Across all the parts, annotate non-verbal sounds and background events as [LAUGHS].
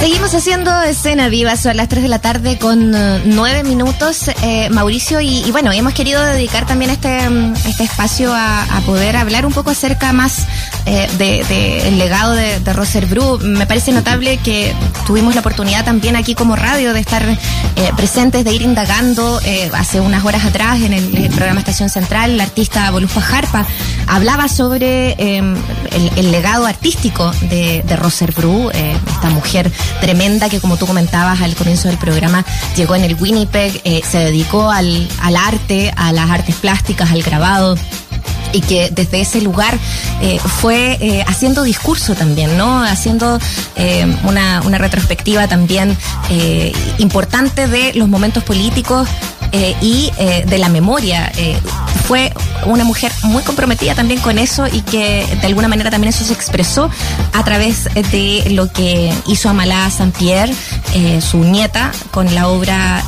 Seguimos haciendo escena viva, son las 3 de la tarde con eh, nueve minutos, eh, Mauricio, y, y, bueno, hemos querido dedicar también este, mm, este espacio a poder hablar un poco acerca más eh, del de, legado de, de Roser Bru. Me parece notable que tuvimos la oportunidad también aquí como radio de estar eh, presentes, de ir indagando eh, hace unas horas atrás en el, programa Estación Central, la artista Bolufa Jarpa hablaba sobre el, el, legado artístico de, de Roser Bru, esta mujer tremenda que como tú comentabas al comienzo del programa llegó en el Winnipeg, se dedicó al, arte, a las artes plásticas, al grabado y que desde ese lugar eh, fue eh, haciendo discurso también, ¿no? Haciendo eh, una, una, retrospectiva también importante de los momentos políticos eh, y eh, de la memoria. Eh, fue una mujer muy comprometida también con eso y que de alguna manera también eso se expresó a través de lo que hizo Amalá Saint-Pierre, su nieta, con la obra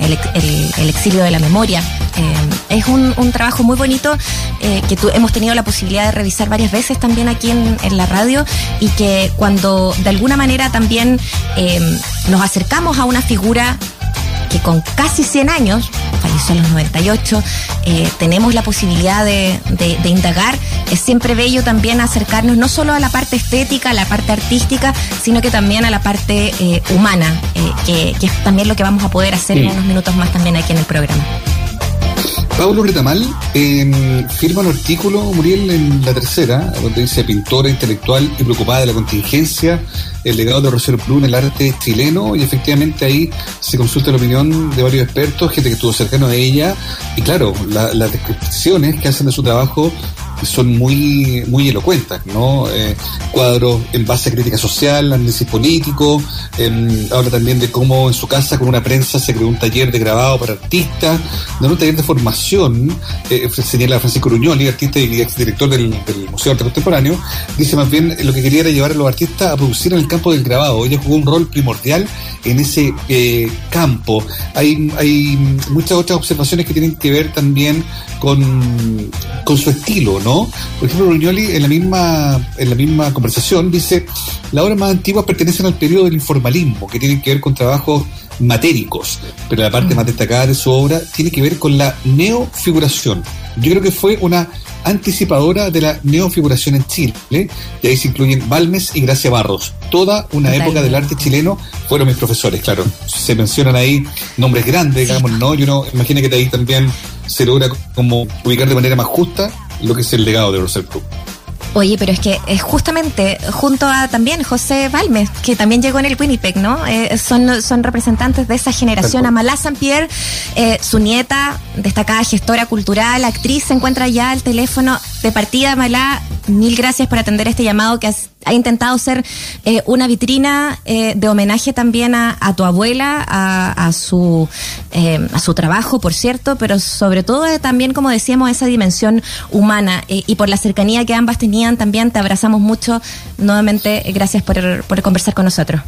el, exilio de la memoria. es un, un, trabajo muy bonito que tu, hemos tenido la posibilidad de revisar varias veces también aquí en, en la radio y que cuando de alguna manera también nos acercamos a una figura que con casi 100 años, falleció a los 98, eh, tenemos la posibilidad de, de, de, indagar. Es siempre bello también acercarnos no solo a la parte estética, a la parte artística, sino que también a la parte eh, humana, eh, que, que, es también lo que vamos a poder hacer sí. en unos minutos más también aquí en el programa. Pablo Retamal eh, firma un artículo, Muriel, en la tercera, donde dice pintora intelectual y preocupada de la contingencia, el legado de Rosero Plum en el arte chileno, y efectivamente ahí se consulta la opinión de varios expertos, gente que estuvo cercano a ella, y claro, la, las descripciones que hacen de su trabajo son muy, muy elocuentes, ¿no? Eh, cuadros en base a crítica social, análisis político, eh, habla también de cómo en su casa con una prensa se creó un taller de grabado para artistas, no un taller de formación, eh, señala Francisco Ruñoli, artista y exdirector del, Museo de Arte Contemporáneo, dice más bien lo que quería era llevar a los artistas a producir en el campo del grabado, ella jugó un rol primordial en ese eh, campo. Hay, hay muchas otras observaciones que tienen que ver también con, con su estilo, ¿no? Por ejemplo, Ruñoli en la misma en la misma conversación dice, las obras más antiguas pertenecen al periodo del informalismo, que tienen que ver con trabajos matéricos, pero la parte mm. más destacada de su obra tiene que ver con la neofiguración. Yo creo que fue una anticipadora de la neofiguración en Chile, y ahí se incluyen Balmes y Gracia Barros. Toda una época del arte chileno fueron mis profesores, claro. Se mencionan ahí nombres grandes, digamos, ¿no? Yo no imagino que de ahí también se logra como ubicar de manera más justa lo que es el legado de Russell Crowe. Oye, pero es que es justamente junto a también José Balmes, que también llegó en el Winnipeg, ¿no? Eh, son, son representantes de esa generación. Amalá Saint-Pierre, eh, su nieta, destacada gestora cultural, actriz, se encuentra ya al teléfono de partida. Amalá, mil gracias por atender este llamado que has, ha intentado ser eh, una vitrina eh, de homenaje también a, tu abuela, a, su eh, a su trabajo, por cierto, pero sobre todo eh, también, como decíamos, esa dimensión humana y por la cercanía que ambas tenían también te abrazamos mucho. Nuevamente, gracias por, por conversar con nosotros.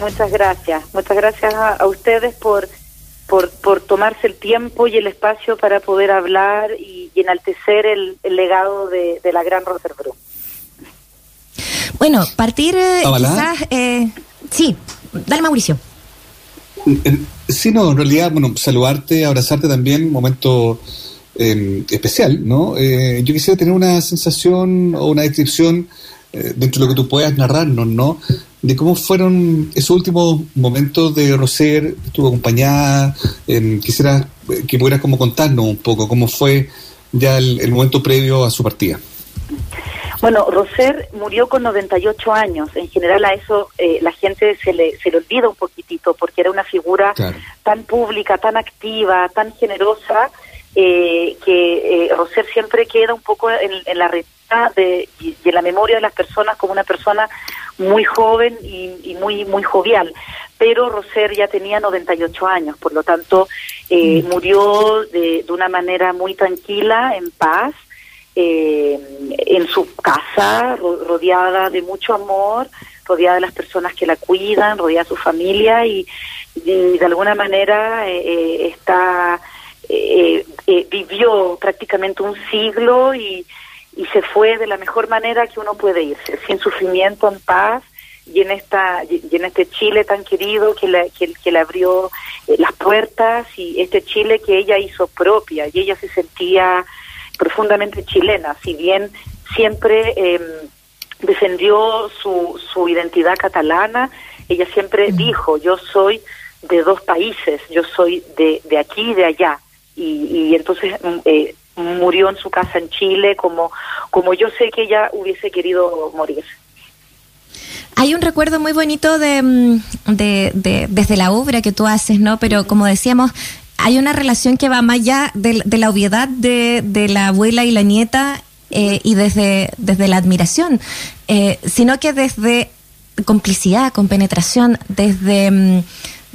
Muchas gracias, muchas gracias a ustedes por, por, por tomarse el tiempo y el espacio para poder hablar y, y enaltecer el, el legado de, de, la gran Roser. Bueno, partir eh, quizás... Eh, sí, dale Mauricio. Sí, no, en realidad, bueno, saludarte, abrazarte también, momento eh, especial, ¿no? Eh, yo quisiera tener una sensación o una descripción dentro de lo que tú puedas narrarnos, ¿no? De cómo fueron esos últimos momentos de Roser, estuvo acompañada, eh, quisiera que pudieras como contarnos un poco cómo fue ya el, el momento previo a su partida. Bueno, Roser murió con 98 años. En general a eso eh, la gente se le, se le olvida un poquitito porque era una figura claro. tan pública, tan activa, tan generosa, eh, que eh, Roser siempre queda un poco en, en la de, y, y, en la memoria de las personas como una persona muy joven y, y muy, muy jovial. Pero Roser ya tenía 98 años, por lo tanto eh, mm. murió de, de una manera muy tranquila, en paz, eh, en su casa, ro rodeada de mucho amor, rodeada de las personas que la cuidan, rodeada de su familia y, y de alguna manera eh, eh está eh, eh, vivió prácticamente un siglo y, y se fue de la mejor manera que uno puede irse, sin sufrimiento, en paz y en esta y en este Chile tan querido que le, que, le abrió eh, las puertas y este Chile que ella hizo propia y ella se sentía profundamente chilena, si bien siempre em, defendió su, su identidad catalana, ella siempre dijo, yo soy de dos países, yo soy de, de aquí y de allá. Y, y entonces mm, eh, murió en su casa en Chile como, como yo sé que ella hubiese querido morir. Hay un recuerdo muy bonito de, mm, de, de, desde la obra que tú haces, ¿no? Pero como decíamos, hay una relación que va más allá de, la obviedad de, de, la abuela y la nieta eh, y desde, desde la admiración, eh, sino que desde complicidad, compenetración, desde, mm,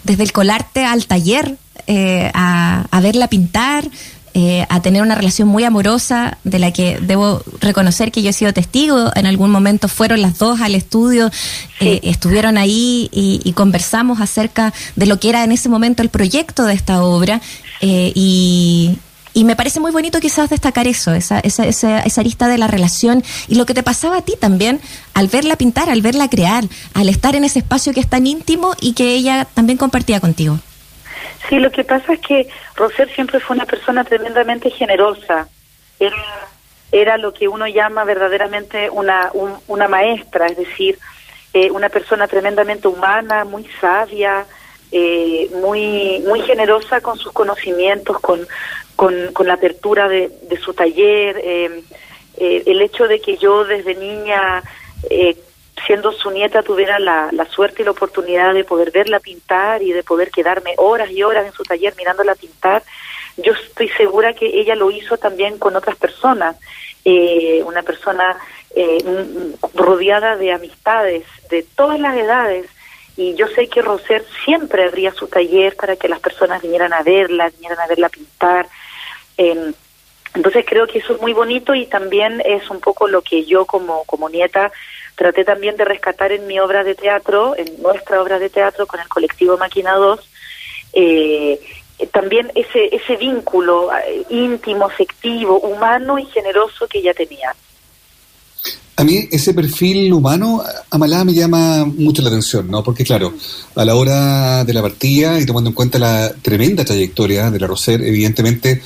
desde el colarte al taller eh, a, a verla pintar, eh, a tener una relación muy amorosa de la que debo reconocer que yo he sido testigo. En algún momento fueron las dos al estudio, eh, estuvieron ahí y, conversamos acerca de lo que era en ese momento el proyecto de esta obra eh, y, me parece muy bonito quizás destacar eso, esa, esa, esa, esa, arista de la relación y lo que te pasaba a ti también al verla pintar, al verla crear, al estar en ese espacio que es tan íntimo y que ella también compartía contigo. Sí, lo que pasa es que Roser siempre fue una persona tremendamente generosa. Era, era lo que uno llama verdaderamente una, una maestra, es decir, eh, una persona tremendamente humana, muy sabia, eh, muy, muy generosa con sus conocimientos, con, con, con la apertura de, de su taller. Eh, el hecho de que yo desde niña siendo su nieta tuviera la, la, suerte y la oportunidad de poder verla pintar y de poder quedarme horas y horas en su taller mirándola pintar, yo estoy segura que ella lo hizo también con otras personas, eh, una persona eh, rodeada de amistades de todas las edades, y yo sé que Roser siempre abría su taller para que las personas vinieran a verla, vinieran a verla pintar. Eh, entonces creo que eso es muy bonito y también es un poco lo que yo como, como nieta traté también de rescatar en mi obra de teatro, en nuestra obra de teatro con el colectivo Máquina 2, eh, también ese, ese vínculo eh, íntimo, afectivo, humano y generoso que ella tenía. A mí ese perfil humano, Amalá, me llama mucho la atención, ¿no? Porque claro, a la hora de la partida y tomando en cuenta la tremenda trayectoria de la Roser, evidentemente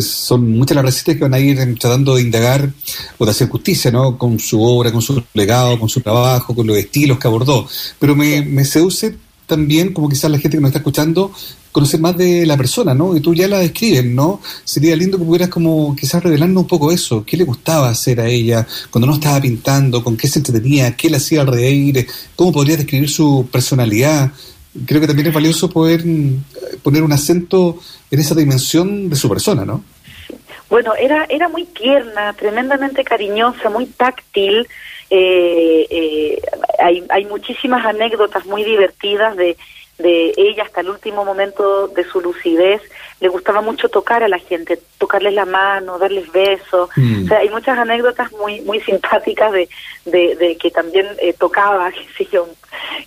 son muchas las recetas que van a ir tratando de indagar o de hacer justicia, ¿no? Con su obra, con su legado, con su trabajo, con los estilos que abordó. Pero me, me seduce también, como quizás la gente que nos está escuchando, conocer más de la persona, ¿no? Y tú ya la describes, ¿no? Sería lindo que pudieras como quizás revelarnos un poco eso. ¿Qué le gustaba hacer a ella cuando no estaba pintando? ¿Con qué se entretenía? ¿Qué le hacía reír? ¿Cómo podría describir su personalidad? creo que también es valioso poder mm, poner un acento en esa dimensión de su persona, ¿no? Bueno, era, era muy tierna, tremendamente cariñosa, muy táctil. Eh, eh, hay, hay muchísimas anécdotas muy divertidas de, de ella hasta el último momento de su lucidez, le gustaba mucho tocar a la gente, tocarles la mano, darles besos. Mm. O sea, hay muchas anécdotas muy muy simpáticas de, de, que también eh, tocaba, [LAUGHS] qué sé yo,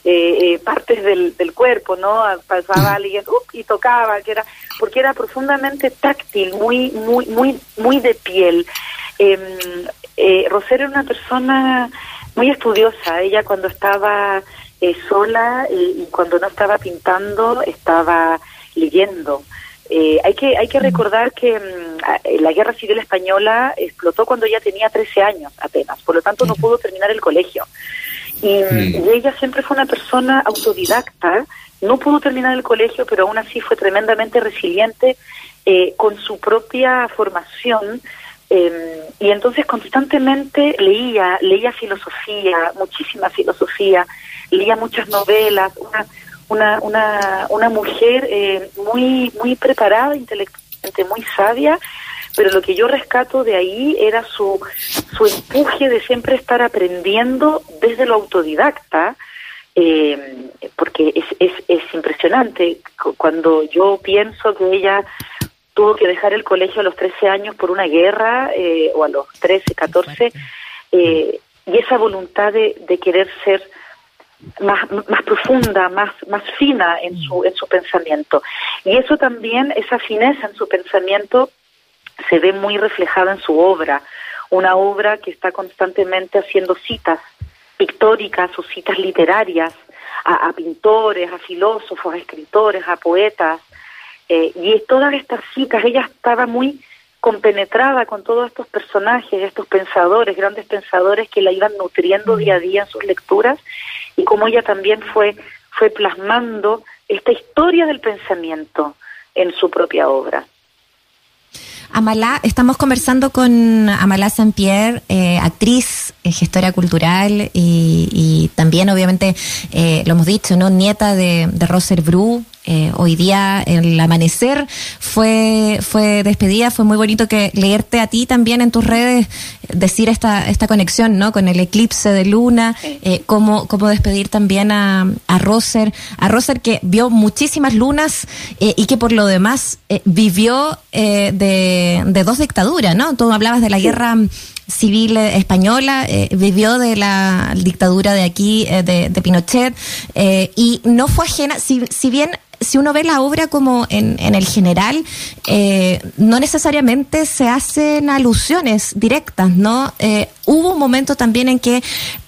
eh, eh, partes del, del cuerpo, ¿no? Pasaba alguien y tocaba, que era porque era profundamente táctil, muy muy muy muy de piel. Eh, eh, Rosero era una persona muy estudiosa. Ella cuando estaba eh, sola y, cuando no estaba pintando estaba leyendo. Eh, hay que hay que mm. recordar que mm, la guerra civil española explotó cuando ella tenía 13 años apenas, por lo tanto no pudo terminar el colegio. Y, ella siempre fue una persona autodidacta, no pudo terminar el colegio, pero aún así fue tremendamente resiliente eh, con su propia formación. Em, y entonces constantemente leía, leía filosofía, muchísima filosofía, leía muchas novelas, una, una, una, una mujer eh, muy, muy preparada intelectualmente, muy sabia, pero lo que yo rescato de ahí era su, su empuje de siempre estar aprendiendo desde lo autodidacta, eh, porque es, es, es impresionante. Cuando yo pienso que ella tuvo que dejar el colegio a los 13 años por una guerra, eh, o a los 13, 14, eh, y esa voluntad de, de querer ser más, más profunda, más, más fina en su, en su pensamiento. Y eso también, esa fineza en su pensamiento, se ve muy reflejada en su obra, una obra que está constantemente haciendo citas pictóricas, sus citas literarias, a, pintores, a filósofos, a escritores, a poetas, eh, y todas estas citas, ella estaba muy compenetrada con todos estos personajes, estos pensadores, grandes pensadores que la iban nutriendo día a día en sus lecturas, y como ella también fue, fue plasmando esta historia del pensamiento en su propia obra. Amalá, estamos conversando con Amalá Saint-Pierre, eh, actriz, eh, gestora cultural y, también, obviamente, eh, lo hemos dicho, ¿no? Nieta de Roser Bru, eh, hoy día el amanecer fue, fue despedida, fue muy bonito que leerte a ti también en tus redes, decir esta, esta conexión ¿no? con el eclipse de luna, eh, cómo, cómo despedir también a, a Roser, a Roser que vio muchísimas lunas eh, y que por lo demás vivió de, de dos dictaduras, ¿no? Tú hablabas de la guerra civil española, vivió de la dictadura de aquí, de, de, Pinochet, y no fue ajena, si, si bien si uno ve la obra como en, en el general, eh, no necesariamente se hacen alusiones directas, ¿no? Eh, hubo un momento también en que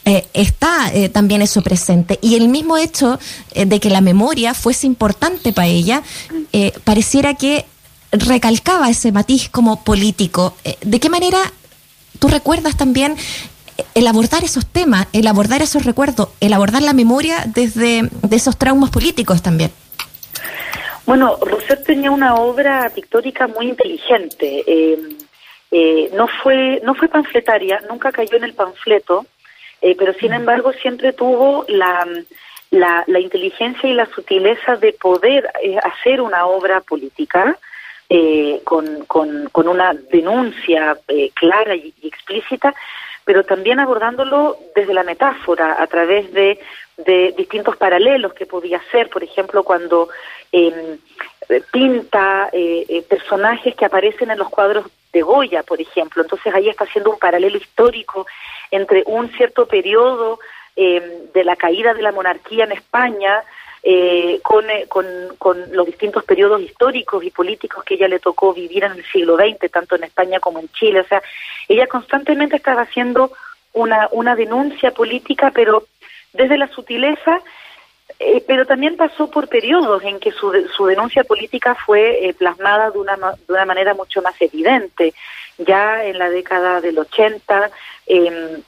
eh, está también eso presente. Y el mismo hecho de que la memoria fuese importante para ella, pareciera que recalcaba ese matiz como político. ¿De qué manera tú recuerdas también el abordar esos temas, el abordar esos recuerdos, el abordar la memoria desde de esos traumas políticos también? Bueno, Rousseau tenía una obra pictórica muy inteligente. Eh, eh, no fue no fue panfletaria, nunca cayó en el panfleto, eh, pero sin embargo siempre tuvo la, la, la, inteligencia y la sutileza de poder hacer una obra política con, con, con, una denuncia clara y, explícita, pero también abordándolo desde la metáfora, a través de, de distintos paralelos que podía hacer, por ejemplo, cuando eh, pinta eh, eh, personajes que aparecen en los cuadros de Goya, por ejemplo. Entonces ahí está haciendo un paralelo histórico entre un cierto periodo em, de la caída de la monarquía en España eh, con, con, con, los distintos periodos históricos y políticos que ella le tocó vivir en el siglo XX, tanto en España como en Chile. O sea, ella constantemente estaba haciendo una, una denuncia política, pero desde la sutileza eh, pero también pasó por periodos en que su, su denuncia política fue eh, plasmada de una, de una manera mucho más evidente. Ya en la década del 80 em,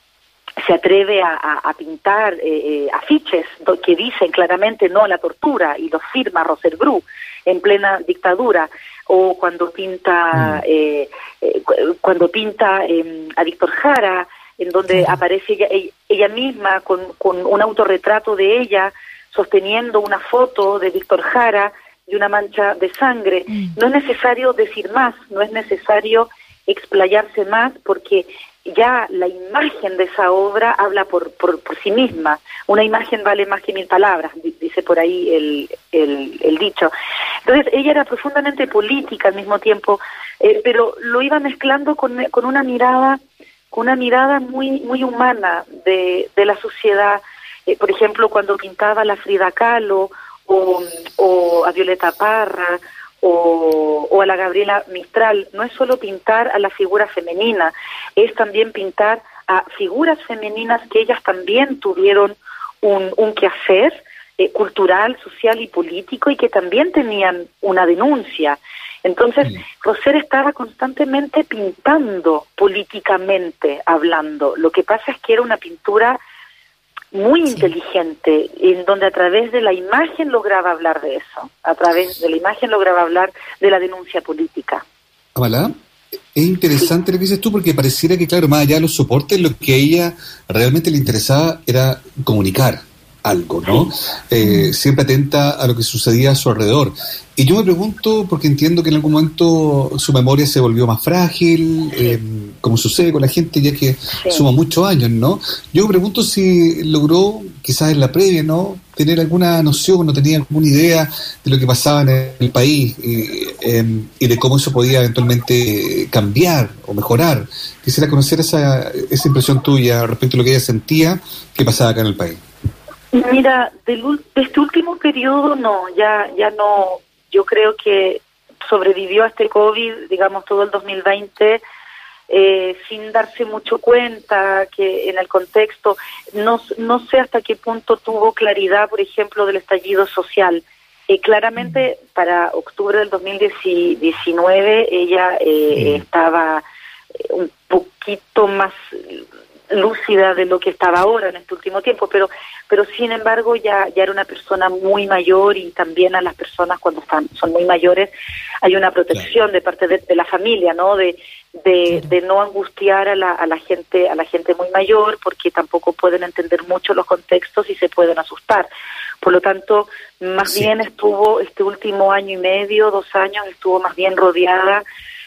se atreve a, a, pintar eh, afiches que dicen claramente no a la tortura y los firma Roser Bru en plena dictadura o cuando pinta mm. cuando pinta em, a Víctor Jara en donde aparece ella, ella misma con, con un autorretrato de ella sosteniendo una foto de Víctor Jara y una mancha de sangre. Mm. No es necesario decir más, no es necesario explayarse más porque ya la imagen de esa obra habla por, por, sí misma. Una imagen vale más que mil palabras, dice por ahí el, el, dicho. Entonces, ella era profundamente política al mismo tiempo, eh, pero lo iba mezclando con, con una mirada con una mirada muy muy humana de, de la sociedad eh, por ejemplo, cuando pintaba a la Frida Kahlo o, a Violeta Parra o, a la Gabriela Mistral, no es solo pintar a la figura femenina, es también pintar a figuras femeninas que ellas también tuvieron un, un quehacer eh, cultural, social y político y que también tenían una denuncia. Entonces, Roser estaba constantemente pintando políticamente, hablando. Lo que pasa es que era una pintura muy inteligente, en donde a través de la imagen lograba hablar de eso, a través de la imagen lograba hablar de la denuncia política. Amala, es interesante lo que dices tú porque pareciera que, claro, más allá de los soportes, lo que a ella realmente le interesaba era comunicar algo, ¿no? Eh, siempre atenta a lo que sucedía a su alrededor. Y yo me pregunto, porque entiendo que en algún momento su memoria se volvió más frágil, eh, como sucede con la gente ya que suma muchos años, ¿no? Yo me pregunto si logró, quizás en la previa, ¿no? Tener alguna noción, no tenía alguna idea de lo que pasaba en el país em, y de cómo eso podía eventualmente cambiar o mejorar. Quisiera conocer esa, esa impresión tuya respecto a lo que ella sentía que pasaba acá en el país. Mira, de este último periodo no, ya, ya no, yo creo que sobrevivió a este COVID, digamos, todo el 2020 eh, sin darse mucho cuenta que en el contexto, no, no sé hasta qué punto tuvo claridad, por ejemplo, del estallido social. Eh, claramente para octubre del 2019 ella eh, estaba un poquito más lúcida de lo que estaba ahora en este último tiempo, pero pero sin embargo ya ya era una persona muy mayor y también a las personas cuando están son muy mayores hay una protección de parte de, la familia, ¿no? De, de, no angustiar a la, a la gente a la gente muy mayor porque tampoco pueden entender mucho los contextos y se pueden asustar. Por lo tanto, más bien estuvo este último año y medio, dos años, estuvo más bien rodeada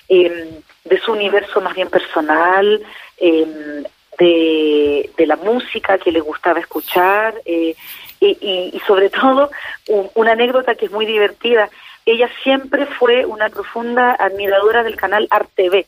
eh, de su universo más bien personal, eh, de, la música que le gustaba escuchar eh, y, sobre [LAUGHS] todo una anécdota que es muy divertida. Ella siempre fue una profunda admiradora del canal ArtV.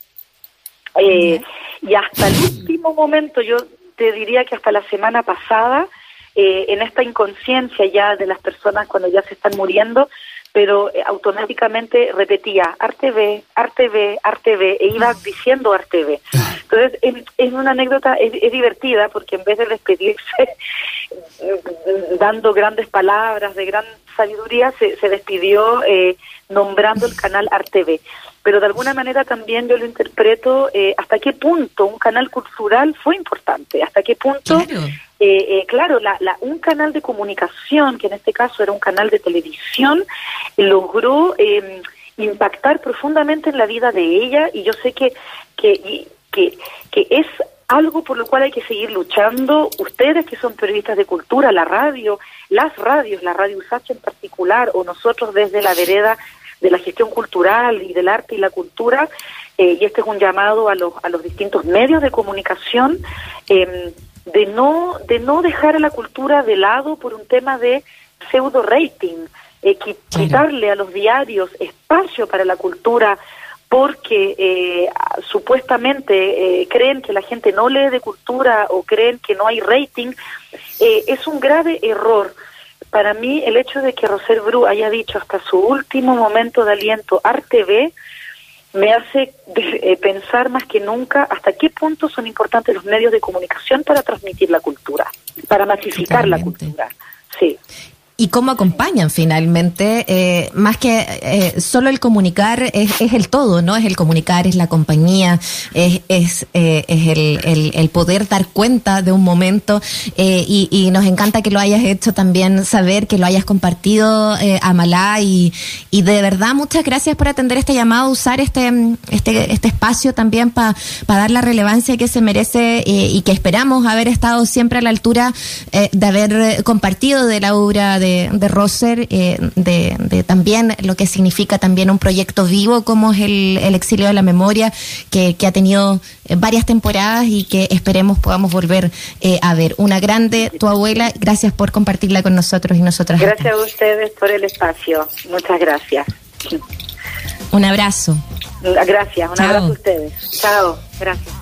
Eh, y hasta el último momento, yo te diría que hasta la semana pasada, eh, en esta inconsciencia ya de las personas cuando ya se están muriendo, pero eh, automáticamente repetía ArteV, ArteV, ArteV, e iba diciendo ArteV. Entonces, es, una anécdota, es, divertida, porque en vez de despedirse [LAUGHS] dando grandes palabras de gran sabiduría, se, se despidió eh, nombrando el canal ArteV. Pero de alguna manera también yo lo interpreto eh, hasta qué punto un canal cultural fue importante, hasta qué punto eh, eh, claro, la, un canal de comunicación, que en este caso era un canal de televisión, logró em, impactar profundamente en la vida de ella y yo sé que, que, que, que es algo por lo cual hay que seguir luchando. Ustedes que son periodistas de cultura, la radio, las radios, la radio USACH en particular, o nosotros desde la vereda de la gestión cultural y del arte y la cultura, eh, y este es un llamado a los, a los distintos medios de comunicación, eh, de no, de no dejar a la cultura de lado por un tema de pseudo rating, eh, quitarle a los diarios espacio para la cultura porque eh, supuestamente eh, creen que la gente no lee de cultura o creen que no hay rating, es un grave error. Para mí el hecho de que Roser Bru haya dicho hasta su último momento de aliento Arte B me hace [LAUGHS] eh, pensar más que nunca hasta qué punto son importantes los medios de comunicación para transmitir la cultura, para masificar la cultura. Sí y cómo acompañan finalmente, eh, más que eh, solo el comunicar es, el todo, ¿no? Es el comunicar, es la compañía, es, es, eh, el, poder dar cuenta de un momento y, y, nos encanta que lo hayas hecho también saber, que lo hayas compartido a Malá y, y de verdad muchas gracias por atender este llamado, usar este, este, este espacio también para dar la relevancia que se merece y que esperamos haber estado siempre a la altura de haber compartido de la obra de de, Roser, eh, de, también lo que significa también un proyecto vivo como es el, Exilio de la Memoria, que, ha tenido eh, varias temporadas y que esperemos podamos volver eh, a ver. Una grande, tu abuela, gracias por compartirla con nosotros y nosotras. Gracias a ustedes por el espacio. Muchas gracias. Un abrazo. Gracias, un abrazo a ustedes. Chao, gracias.